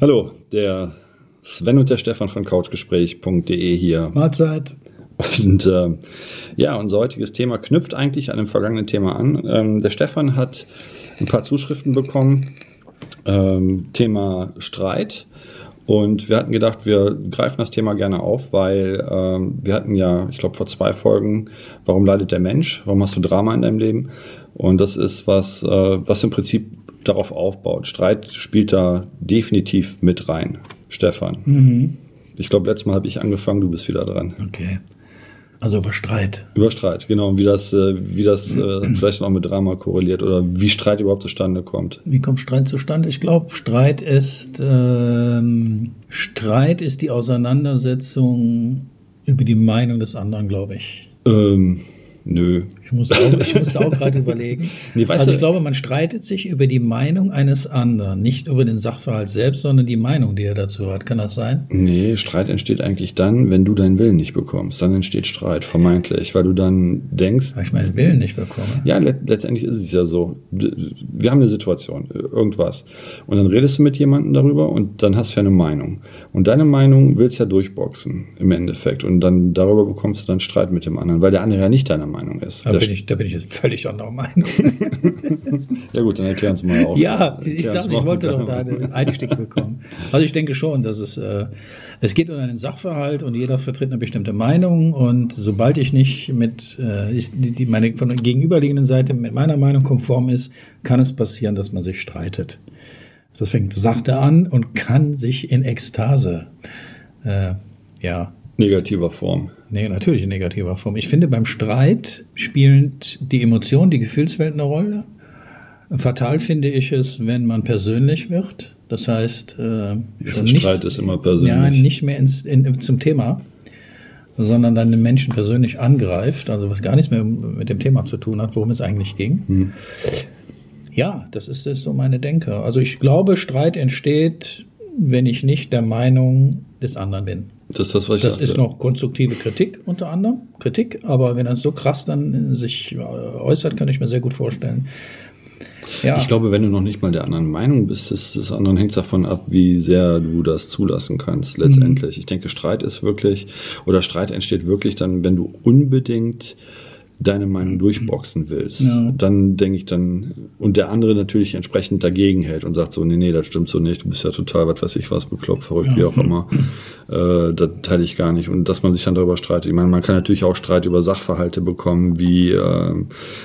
Hallo, der Sven und der Stefan von couchgespräch.de hier. Mahlzeit. Und äh, ja, unser heutiges Thema knüpft eigentlich an dem vergangenen Thema an. Ähm, der Stefan hat ein paar Zuschriften bekommen, ähm, Thema Streit. Und wir hatten gedacht, wir greifen das Thema gerne auf, weil ähm, wir hatten ja, ich glaube, vor zwei Folgen, warum leidet der Mensch? Warum hast du Drama in deinem Leben? Und das ist was, äh, was im Prinzip darauf aufbaut. Streit spielt da definitiv mit rein. Stefan. Mhm. Ich glaube, letztes Mal habe ich angefangen, du bist wieder dran. Okay. Also über Streit. Über Streit, genau. Und wie das, äh, wie das äh, vielleicht noch mit Drama korreliert oder wie Streit überhaupt zustande kommt. Wie kommt Streit zustande? Ich glaube, Streit ist ähm, Streit ist die Auseinandersetzung über die Meinung des anderen, glaube ich. Ähm, Nö. Ich musste auch, ich musste auch gerade überlegen. Nee, also ich glaube, man streitet sich über die Meinung eines anderen, nicht über den Sachverhalt selbst, sondern die Meinung, die er dazu hat. Kann das sein? Nee, Streit entsteht eigentlich dann, wenn du deinen Willen nicht bekommst. Dann entsteht Streit, vermeintlich, weil du dann denkst. Weil ich meinen Willen nicht bekomme. Ja, let letztendlich ist es ja so. Wir haben eine Situation, irgendwas. Und dann redest du mit jemandem darüber und dann hast du ja eine Meinung. Und deine Meinung willst ja durchboxen im Endeffekt. Und dann darüber bekommst du dann Streit mit dem anderen, weil der andere ja nicht deine Meinung ist. Da bin, ich, da bin ich jetzt völlig anderer Meinung. ja gut, dann erklären Sie mal auf. Ja, ich sage, ich wollte doch da einen Einstieg bekommen. Also ich denke schon, dass es, äh, es geht um einen Sachverhalt und jeder vertritt eine bestimmte Meinung und sobald ich nicht mit äh, ist die, die meine von der gegenüberliegenden Seite mit meiner Meinung konform ist, kann es passieren, dass man sich streitet. Das fängt sachte an und kann sich in Ekstase äh, ja negativer Form Nee, natürlich in negativer Form. Ich finde, beim Streit spielen die Emotionen, die Gefühlswelt eine Rolle. Fatal finde ich es, wenn man persönlich wird. Das heißt, äh, nicht, Streit ist immer persönlich. Ja, nicht mehr ins, in, zum Thema, sondern dann den Menschen persönlich angreift, also was gar nichts mehr mit dem Thema zu tun hat, worum es eigentlich ging. Hm. Ja, das ist, das ist so meine Denke. Also ich glaube, Streit entsteht, wenn ich nicht der Meinung des anderen bin. Das ist das, was ich Das sagte. ist noch konstruktive Kritik unter anderem. Kritik, aber wenn er so krass dann sich äh, äußert, kann ich mir sehr gut vorstellen. Ja. Ich glaube, wenn du noch nicht mal der anderen Meinung bist, ist das anderen hängt davon ab, wie sehr du das zulassen kannst, letztendlich. Mhm. Ich denke, Streit ist wirklich, oder Streit entsteht wirklich dann, wenn du unbedingt deine Meinung durchboxen willst, ja. dann denke ich dann, und der andere natürlich entsprechend dagegen hält und sagt so, nee, nee, das stimmt so nicht, du bist ja total, was weiß ich was, bekloppt, verrückt, ja. wie auch immer. Äh, das teile ich gar nicht. Und dass man sich dann darüber streitet. Ich meine, man kann natürlich auch Streit über Sachverhalte bekommen, wie äh,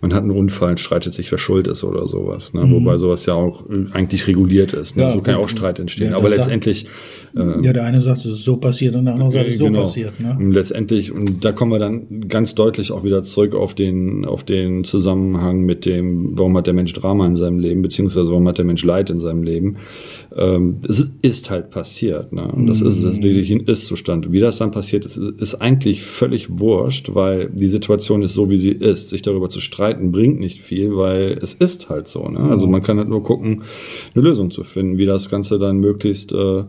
man hat einen Unfall, streitet sich, wer schuld ist oder sowas. Ne? Mhm. Wobei sowas ja auch eigentlich reguliert ist. Ne? Ja, so kann ja auch Streit entstehen. Aber letztendlich. Äh, ja, der eine sagt, es ist so passiert und der andere sagt, es ist so genau. passiert. Ne? Und letztendlich, und da kommen wir dann ganz deutlich auch wieder zurück auf den, auf den Zusammenhang mit dem, warum hat der Mensch Drama in seinem Leben, beziehungsweise warum hat der Mensch Leid in seinem Leben. Ähm, es ist halt passiert. Ne? Und das ist das wirklich ein Ist-Zustand. Wie das dann passiert ist, ist eigentlich völlig wurscht, weil die Situation ist so, wie sie ist. Sich darüber zu streiten, bringt nicht viel, weil es ist halt so. Ne? Also man kann halt nur gucken, eine Lösung zu finden, wie das Ganze dann möglichst äh,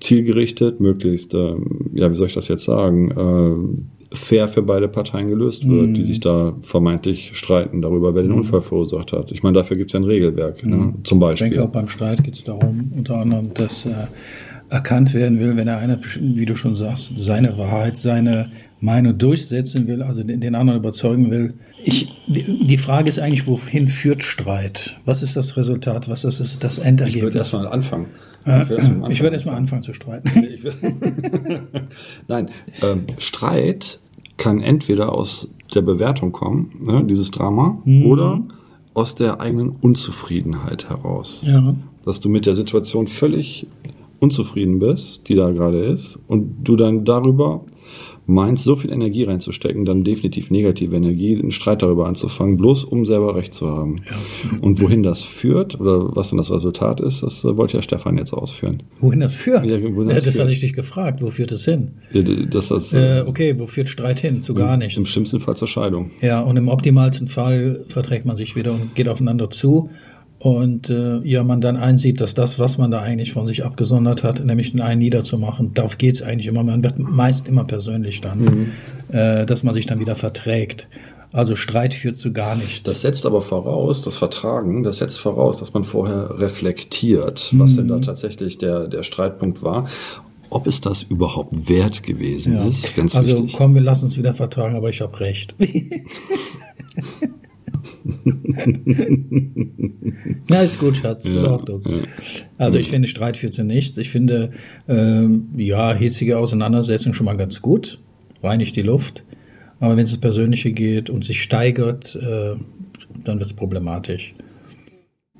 zielgerichtet, möglichst, äh, ja, wie soll ich das jetzt sagen, äh, fair für beide Parteien gelöst wird, mhm. die sich da vermeintlich streiten darüber, wer den mhm. Unfall verursacht hat. Ich meine, dafür gibt es ja ein Regelwerk, ne, mhm. ne, zum Beispiel. Ich denke auch beim Streit geht es darum, unter anderem, dass äh, erkannt werden will, wenn er einer, wie du schon sagst, seine Wahrheit, seine Meinung durchsetzen will, also den, den anderen überzeugen will. Ich, die, die, Frage ist eigentlich, wohin führt Streit? Was ist das Resultat? Was ist das Endergebnis? Ich würde erstmal anfangen. Ich würde erstmal anfangen zu streiten. Nein, ähm, Streit kann entweder aus der Bewertung kommen, ne, dieses Drama, mhm. oder aus der eigenen Unzufriedenheit heraus. Ja. Dass du mit der Situation völlig unzufrieden bist, die da gerade ist, und du dann darüber meinst, so viel Energie reinzustecken, dann definitiv negative Energie, einen Streit darüber anzufangen, bloß um selber Recht zu haben. Ja. Und wohin das führt oder was dann das Resultat ist, das äh, wollte ja Stefan jetzt ausführen. Wohin das führt? Ja, wohin das, das hatte ich dich gefragt. Wo führt es hin? Ja, das, das, äh, okay, wo führt Streit hin? Zu gar nichts. Im schlimmsten Fall zur Scheidung. Ja, und im optimalsten Fall verträgt man sich wieder und geht aufeinander zu und äh, ja, man dann einsieht, dass das, was man da eigentlich von sich abgesondert hat, nämlich den einen niederzumachen, darauf geht's eigentlich immer. Man wird meist immer persönlich dann, mhm. äh, dass man sich dann wieder verträgt. Also Streit führt zu gar nichts. Das setzt aber voraus, das Vertragen, das setzt voraus, dass man vorher reflektiert, was mhm. denn da tatsächlich der, der Streitpunkt war. Ob es das überhaupt wert gewesen ja. ist, ganz also, wichtig. Komm, wir lassen uns wieder vertragen, aber ich habe recht. Na, ist gut, Schatz. Ja, ja. Also ich finde, Streit führt zu nichts. Ich finde, ähm, ja, hitzige Auseinandersetzung schon mal ganz gut. Reinigt die Luft. Aber wenn es ins Persönliche geht und sich steigert, äh, dann wird es problematisch.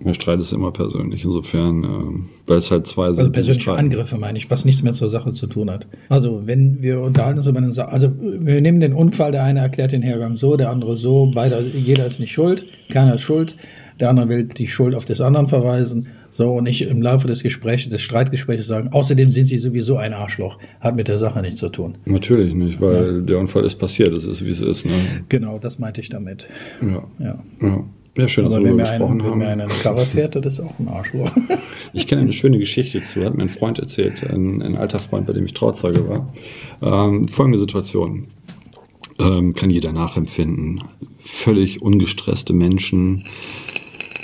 Der Streit ist immer persönlich, insofern, äh, weil es halt zwei sind. Also persönliche Angriffe meine ich, was nichts mehr zur Sache zu tun hat. Also wenn wir unterhalten uns über eine Sache, also wir nehmen den Unfall, der eine erklärt den Hergang so, der andere so, beide, jeder ist nicht schuld, keiner ist schuld, der andere will die Schuld auf des anderen verweisen. So, und ich im Laufe des Gesprächs, des Streitgesprächs sagen, außerdem sind sie sowieso ein Arschloch. Hat mit der Sache nichts zu tun. Natürlich nicht, weil ja. der Unfall ist passiert, es ist, wie es ist. Ne? Genau, das meinte ich damit. Ja. ja. ja. Ja, schön, dass wir gesprochen haben. Wenn mir einer eine Karre fährt, das ist auch ein Arschloch. Ich kenne eine schöne Geschichte zu, hat mir ein Freund erzählt, ein, ein alter Freund, bei dem ich Trauzeuge war. Ähm, folgende Situation. Ähm, kann jeder nachempfinden. Völlig ungestresste Menschen,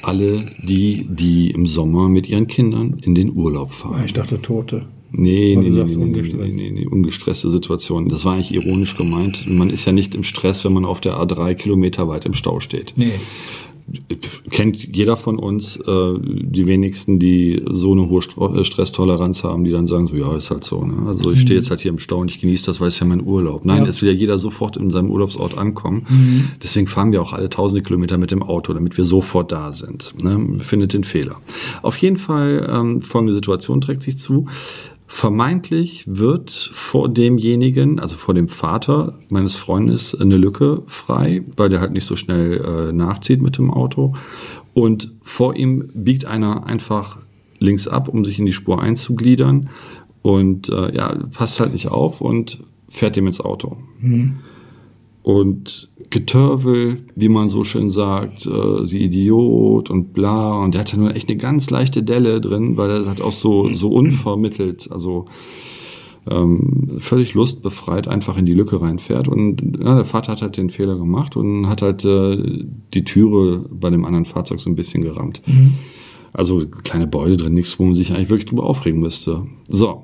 alle die, die im Sommer mit ihren Kindern in den Urlaub fahren. Ich dachte Tote. Nee, nee, nee, nee, nee, nee, nee, ungestresste Situation. Das war eigentlich ironisch gemeint. Man ist ja nicht im Stress, wenn man auf der A3 Kilometer weit im Stau steht. Nee kennt jeder von uns, äh, die wenigsten, die so eine hohe äh, Stresstoleranz haben, die dann sagen so, ja, ist halt so. Ne? Also ich stehe mhm. jetzt halt hier im Stau und ich genieße das, weil es ja mein Urlaub. Nein, ja. es will ja jeder sofort in seinem Urlaubsort ankommen. Mhm. Deswegen fahren wir auch alle tausende Kilometer mit dem Auto, damit wir sofort da sind. Ne? Findet den Fehler. Auf jeden Fall ähm, folgende Situation trägt sich zu. Vermeintlich wird vor demjenigen, also vor dem Vater meines Freundes, eine Lücke frei, weil der halt nicht so schnell äh, nachzieht mit dem Auto. Und vor ihm biegt einer einfach links ab, um sich in die Spur einzugliedern. Und äh, ja, passt halt nicht auf und fährt ihm ins Auto. Mhm und Getörvel, wie man so schön sagt, äh, sie Idiot und bla. Und der hatte nur echt eine ganz leichte Delle drin, weil er hat auch so, so unvermittelt, also ähm, völlig lustbefreit einfach in die Lücke reinfährt. Und ja, der Vater hat halt den Fehler gemacht und hat halt äh, die Türe bei dem anderen Fahrzeug so ein bisschen gerammt. Mhm. Also kleine Beule drin, nichts, wo man sich eigentlich wirklich drüber aufregen müsste. So,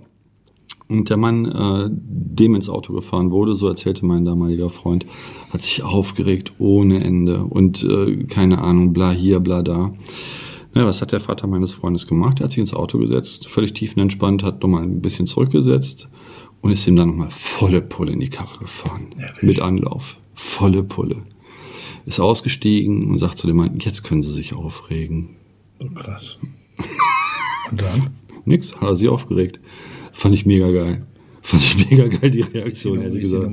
und der Mann, äh, dem ins Auto gefahren wurde, so erzählte mein damaliger Freund, hat sich aufgeregt ohne Ende und äh, keine Ahnung, bla hier, bla da. Ja, was hat der Vater meines Freundes gemacht? Er hat sich ins Auto gesetzt, völlig tiefenentspannt, hat nochmal ein bisschen zurückgesetzt und ist ihm dann nochmal volle Pulle in die Karre gefahren. Ja, mit Anlauf. Volle Pulle. Ist ausgestiegen und sagt zu dem Mann, jetzt können Sie sich aufregen. Oh, krass. Und dann? Nix, hat er sich aufgeregt. Fand ich mega geil. Fand ich mega geil, die Reaktion, hätte ich gesagt.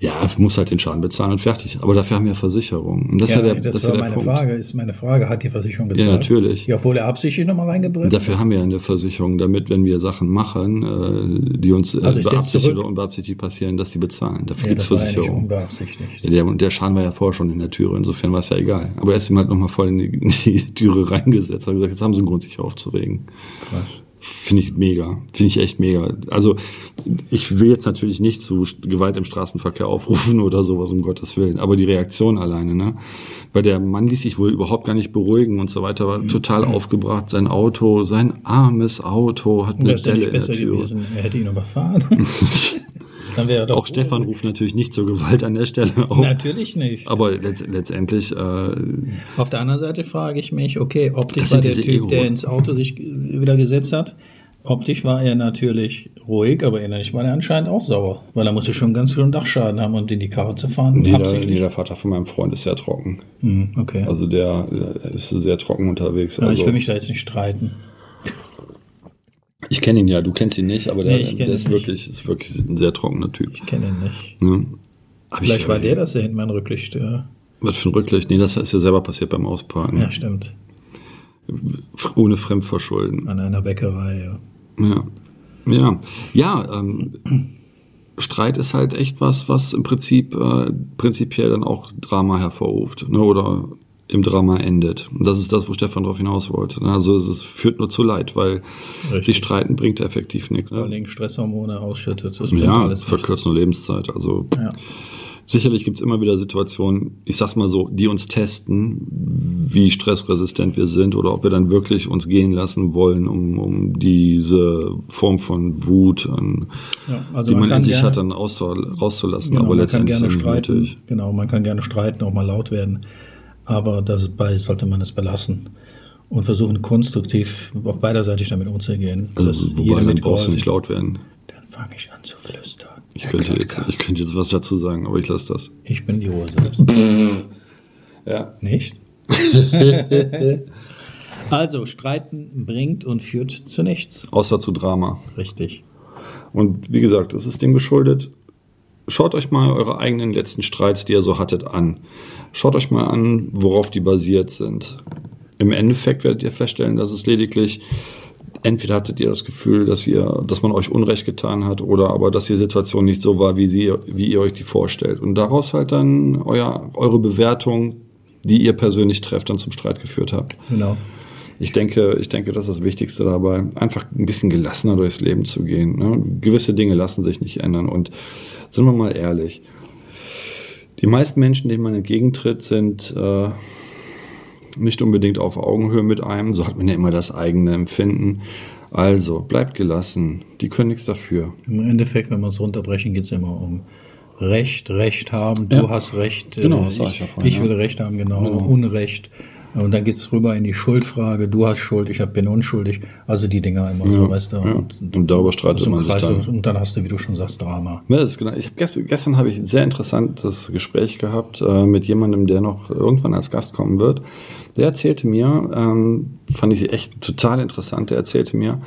Ja, muss halt den Schaden bezahlen und fertig. Aber dafür haben wir Versicherungen. Und das, ja, ja der, das, das war meine Punkt. Frage. Ist meine Frage, hat die Versicherung gezahlt? Ja, natürlich. Ja, obwohl er absichtlich nochmal reingebracht Dafür haben wir eine Versicherung, damit, wenn wir Sachen machen, äh, die uns äh, also beabsichtigt oder unbeabsichtigt passieren, dass die bezahlen. Dafür ja, gibt es Versicherung. Ja unbeabsichtigt. Der, der Schaden war ja vorher schon in der Türe, insofern war es ja egal. Aber er ist ihm halt nochmal voll in die, in die Türe reingesetzt, hat gesagt, jetzt haben sie einen Grund, sich aufzuregen. Krass. Finde ich mega. Finde ich echt mega. Also ich will jetzt natürlich nicht zu Gewalt im Straßenverkehr aufrufen oder sowas, um Gottes Willen. Aber die Reaktion alleine, ne? Weil der Mann ließ sich wohl überhaupt gar nicht beruhigen und so weiter, war total aufgebracht. Sein Auto, sein armes Auto hat eine Delle in der Tür. Gewesen. Er hätte ihn überfahren. Dann wäre doch auch Stefan ruft natürlich nicht zur Gewalt an der Stelle auf. Natürlich nicht. Aber letzt, letztendlich. Äh, auf der anderen Seite frage ich mich, okay, optisch war der Typ, Ego. der ins Auto sich wieder gesetzt hat. Optisch war er natürlich ruhig, aber innerlich war er anscheinend auch sauer, weil er musste schon ganz viel Dachschaden haben und in die Karre zu fahren. Nee, der, nee, der Vater von meinem Freund ist sehr trocken. Hm, okay. Also der, der, ist sehr trocken unterwegs. Ja, also. Ich will mich da jetzt nicht streiten. Ich kenne ihn ja, du kennst ihn nicht, aber der, nee, der ist, wirklich, ist wirklich ein sehr trockener Typ. Ich kenne ihn nicht. Ja. Vielleicht ich, war der das, der hinten mein Rücklicht. Ja. Was für ein Rücklicht? Nee, das ist ja selber passiert beim Ausparken. Ja, stimmt. Ohne Fremdverschulden. An einer Bäckerei, ja. Ja. Ja, ja ähm, Streit ist halt echt was, was im Prinzip äh, prinzipiell dann auch Drama hervorruft. Ne? Oder im Drama endet. Und das ist das, wo Stefan darauf hinaus wollte. Also es führt nur zu Leid, weil Richtig. sich streiten bringt effektiv nichts. Vor allem Stresshormone ausschüttet. ja, verkürzt nur Lebenszeit. Also ja. Sicherlich gibt es immer wieder Situationen, ich sag's mal so, die uns testen, wie stressresistent wir sind oder ob wir dann wirklich uns gehen lassen wollen, um, um diese Form von Wut, an, ja, also die man, man in sich gerne, hat, dann rauszulassen. Genau, aber man kann gerne streiten. Nötig. Genau, man kann gerne streiten, auch mal laut werden. Aber dabei sollte man es belassen und versuchen konstruktiv auf beiderseitig damit umzugehen. Also, wobei, dann brauchst du nicht laut werden. Dann fange ich an zu flüstern. Ich könnte, jetzt, ich könnte jetzt was dazu sagen, aber ich lasse das. Ich bin die Hose. ja. Nicht? also, Streiten bringt und führt zu nichts. Außer zu Drama. Richtig. Und wie gesagt, es ist dem geschuldet. Schaut euch mal eure eigenen letzten Streits, die ihr so hattet, an. Schaut euch mal an, worauf die basiert sind. Im Endeffekt werdet ihr feststellen, dass es lediglich entweder hattet ihr das Gefühl, dass ihr, dass man euch Unrecht getan hat, oder aber dass die Situation nicht so war, wie sie, wie ihr euch die vorstellt. Und daraus halt dann euer, eure Bewertung, die ihr persönlich trefft, dann zum Streit geführt habt. Genau. Ich denke, ich denke, das ist das Wichtigste dabei, einfach ein bisschen gelassener durchs Leben zu gehen. Ne? Gewisse Dinge lassen sich nicht ändern. Und sind wir mal ehrlich, die meisten Menschen, denen man entgegentritt, sind äh, nicht unbedingt auf Augenhöhe mit einem. So hat man ja immer das eigene Empfinden. Also, bleibt gelassen. Die können nichts dafür. Im Endeffekt, wenn wir es runterbrechen, geht es immer um Recht, Recht haben. Du ja. hast Recht. Genau, äh, ich, ich, vorhin, ich will ja. Recht haben, genau. genau. Unrecht. Und dann geht es rüber in die Schuldfrage. Du hast Schuld, ich bin unschuldig. Also die Dinger immer, ja, so, weißt du. Ja. Und, und, darüber streitet man sich dann. Und dann hast du, wie du schon sagst, Drama. Ja, das ist genau. Ich hab gestern, gestern habe ich ein sehr interessantes Gespräch gehabt äh, mit jemandem, der noch irgendwann als Gast kommen wird. Der erzählte mir, ähm, fand ich echt total interessant, der erzählte mir,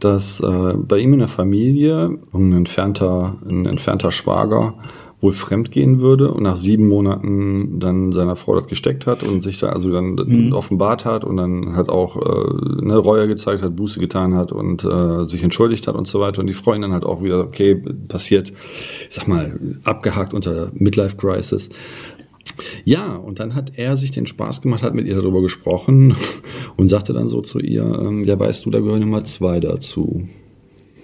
dass äh, bei ihm in der Familie ein entfernter, ein entfernter Schwager wohl fremdgehen würde und nach sieben Monaten dann seiner Frau das gesteckt hat und sich da also dann mhm. offenbart hat und dann hat auch äh, eine Reue gezeigt hat, Buße getan hat und äh, sich entschuldigt hat und so weiter und die Freundin dann halt auch wieder, okay, passiert, ich sag mal, abgehakt unter Midlife Crisis. Ja, und dann hat er sich den Spaß gemacht, hat mit ihr darüber gesprochen und sagte dann so zu ihr, ähm, ja, weißt du, da gehören immer zwei dazu.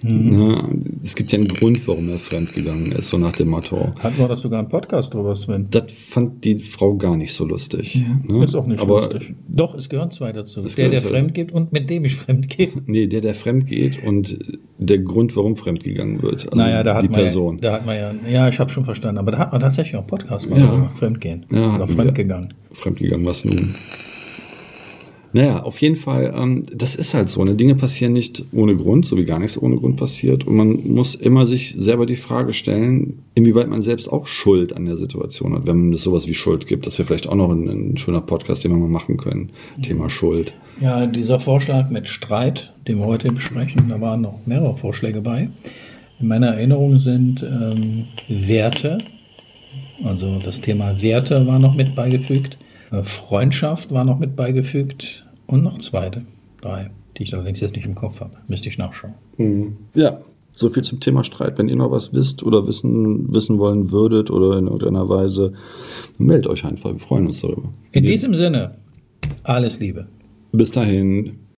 Mhm. Ja, es gibt ja einen Grund, warum er fremdgegangen ist, so nach dem Motto. Hatten wir das sogar einen Podcast drüber, Sven? Das fand die Frau gar nicht so lustig. Ne? Ist auch nicht Aber lustig. Doch, es gehören zwei dazu. Der, der fremd geht und mit dem ich fremd gehe. Nee, der, der fremd geht und der Grund, warum fremdgegangen wird. Also naja, da hat die man Person. Ja, da hat man ja, ja, ich habe schon verstanden, aber da hat man tatsächlich auch einen Podcast ja. Fremdgehen. Ja, oder fremdgegangen. Fremdgegangen, was nun? Naja, auf jeden Fall, ähm, das ist halt so. Ne? Dinge passieren nicht ohne Grund, so wie gar nichts ohne Grund passiert. Und man muss immer sich selber die Frage stellen, inwieweit man selbst auch Schuld an der Situation hat, wenn es sowas wie Schuld gibt. Das wäre vielleicht auch noch ein, ein, schöner Podcast, den wir mal machen können. Mhm. Thema Schuld. Ja, dieser Vorschlag mit Streit, den wir heute besprechen, da waren noch mehrere Vorschläge bei. In meiner Erinnerung sind ähm, Werte, also das Thema Werte war noch mit beigefügt. Äh, Freundschaft war noch mit beigefügt und noch zweite, drei, die ich allerdings jetzt nicht im Kopf habe. Müsste ich nachschauen. Mhm. Ja, so viel zum Thema Streit. Wenn ihr noch was wisst oder wissen, wissen wollen würdet oder in irgendeiner Weise, meldet euch einfach. Wir freuen uns darüber. In diesem Sinne, alles Liebe. Bis dahin.